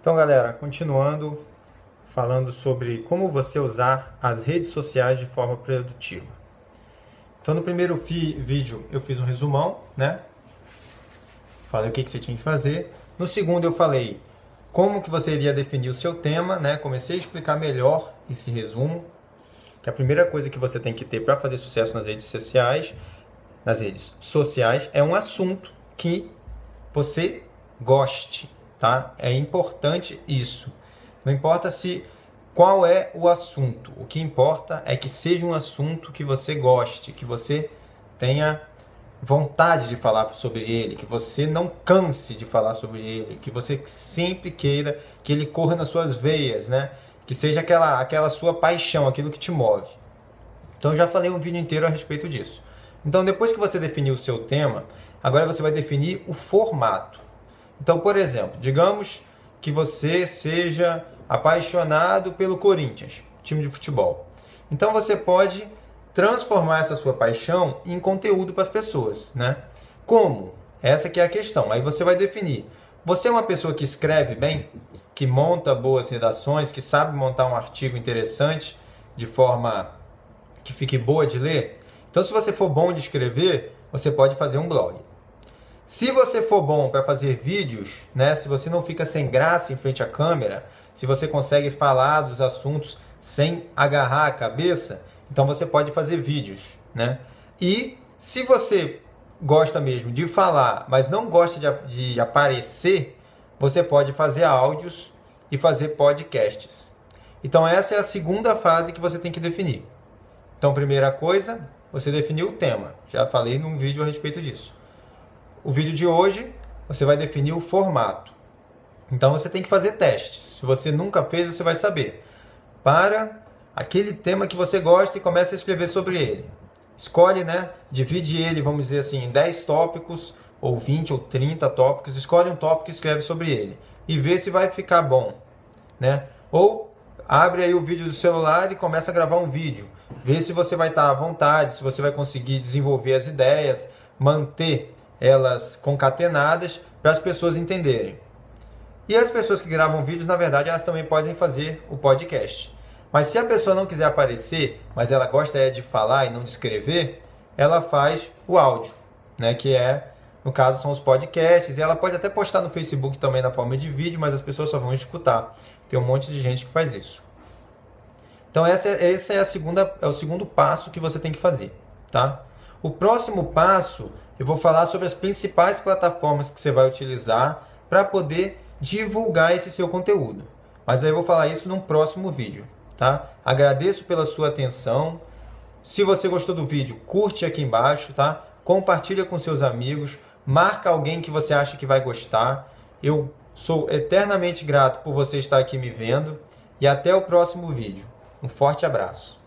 Então, galera, continuando falando sobre como você usar as redes sociais de forma produtiva. Então, no primeiro vídeo eu fiz um resumão, né? Falei o que, que você tinha que fazer. No segundo eu falei como que você iria definir o seu tema, né? Comecei a explicar melhor esse resumo, que a primeira coisa que você tem que ter para fazer sucesso nas redes sociais, nas redes sociais, é um assunto que você goste, tá? É importante isso. Não importa se qual é o assunto. O que importa é que seja um assunto que você goste, que você tenha vontade de falar sobre ele, que você não canse de falar sobre ele, que você sempre queira que ele corra nas suas veias, né? Que seja aquela, aquela sua paixão, aquilo que te move. Então já falei um vídeo inteiro a respeito disso. Então depois que você definir o seu tema, agora você vai definir o formato. Então, por exemplo, digamos que você seja apaixonado pelo Corinthians, time de futebol. Então você pode transformar essa sua paixão em conteúdo para as pessoas, né? Como? Essa que é a questão. Aí você vai definir. Você é uma pessoa que escreve bem, que monta boas redações, que sabe montar um artigo interessante de forma que fique boa de ler? Então, se você for bom de escrever, você pode fazer um blog. Se você for bom para fazer vídeos, né, se você não fica sem graça em frente à câmera, se você consegue falar dos assuntos sem agarrar a cabeça, então você pode fazer vídeos, né? E se você gosta mesmo de falar, mas não gosta de, de aparecer, você pode fazer áudios e fazer podcasts. Então essa é a segunda fase que você tem que definir. Então, primeira coisa, você definiu o tema. Já falei num vídeo a respeito disso. O vídeo de hoje, você vai definir o formato. Então você tem que fazer testes. Se você nunca fez, você vai saber. Para aquele tema que você gosta e começa a escrever sobre ele. Escolhe, né? Divide ele, vamos dizer assim, em 10 tópicos, ou 20 ou 30 tópicos. Escolhe um tópico e escreve sobre ele. E vê se vai ficar bom. Né? Ou abre aí o vídeo do celular e começa a gravar um vídeo. Vê se você vai estar à vontade, se você vai conseguir desenvolver as ideias, manter elas concatenadas para as pessoas entenderem. E as pessoas que gravam vídeos, na verdade, elas também podem fazer o podcast. Mas se a pessoa não quiser aparecer, mas ela gosta é de falar e não de escrever, ela faz o áudio, né? Que é, no caso, são os podcasts. E ela pode até postar no Facebook também na forma de vídeo, mas as pessoas só vão escutar. Tem um monte de gente que faz isso. Então essa, essa é a segunda, é o segundo passo que você tem que fazer, tá? O próximo passo eu vou falar sobre as principais plataformas que você vai utilizar para poder divulgar esse seu conteúdo. Mas aí eu vou falar isso num próximo vídeo, tá? Agradeço pela sua atenção. Se você gostou do vídeo, curte aqui embaixo, tá? Compartilha com seus amigos, marca alguém que você acha que vai gostar. Eu sou eternamente grato por você estar aqui me vendo e até o próximo vídeo. Um forte abraço.